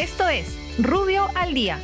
Esto es Rubio al Día.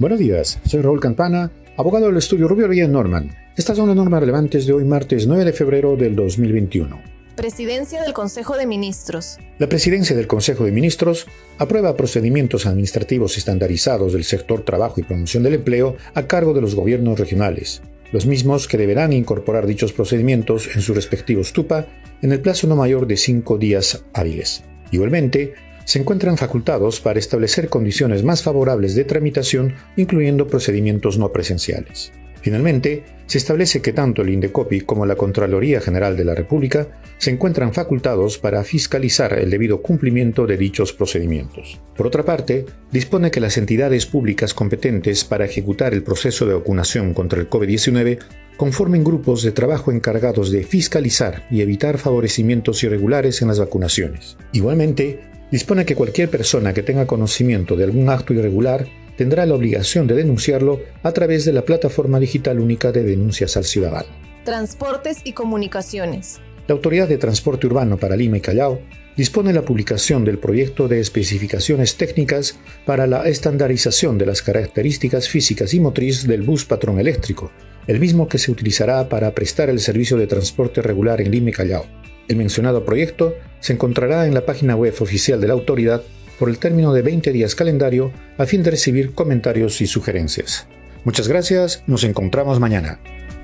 Buenos días, soy Raúl Campana, abogado del estudio Rubio Villa Norman. Estas son las normas relevantes de hoy martes 9 de febrero del 2021. Presidencia del Consejo de Ministros. La Presidencia del Consejo de Ministros aprueba procedimientos administrativos estandarizados del sector trabajo y promoción del empleo a cargo de los gobiernos regionales, los mismos que deberán incorporar dichos procedimientos en sus respectivos TUPA en el plazo no mayor de cinco días hábiles. Igualmente, se encuentran facultados para establecer condiciones más favorables de tramitación, incluyendo procedimientos no presenciales. Finalmente, se establece que tanto el INDECOPI como la Contraloría General de la República se encuentran facultados para fiscalizar el debido cumplimiento de dichos procedimientos. Por otra parte, dispone que las entidades públicas competentes para ejecutar el proceso de vacunación contra el COVID-19 conformen grupos de trabajo encargados de fiscalizar y evitar favorecimientos irregulares en las vacunaciones. Igualmente, dispone que cualquier persona que tenga conocimiento de algún acto irregular tendrá la obligación de denunciarlo a través de la plataforma digital única de denuncias al ciudadano. Transportes y comunicaciones. La Autoridad de Transporte Urbano para Lima y Callao dispone la publicación del proyecto de especificaciones técnicas para la estandarización de las características físicas y motriz del bus patrón eléctrico, el mismo que se utilizará para prestar el servicio de transporte regular en Lima y Callao. El mencionado proyecto se encontrará en la página web oficial de la autoridad por el término de 20 días calendario a fin de recibir comentarios y sugerencias. Muchas gracias, nos encontramos mañana.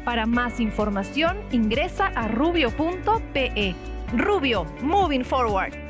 Para más información ingresa a rubio.pe. Rubio, moving forward.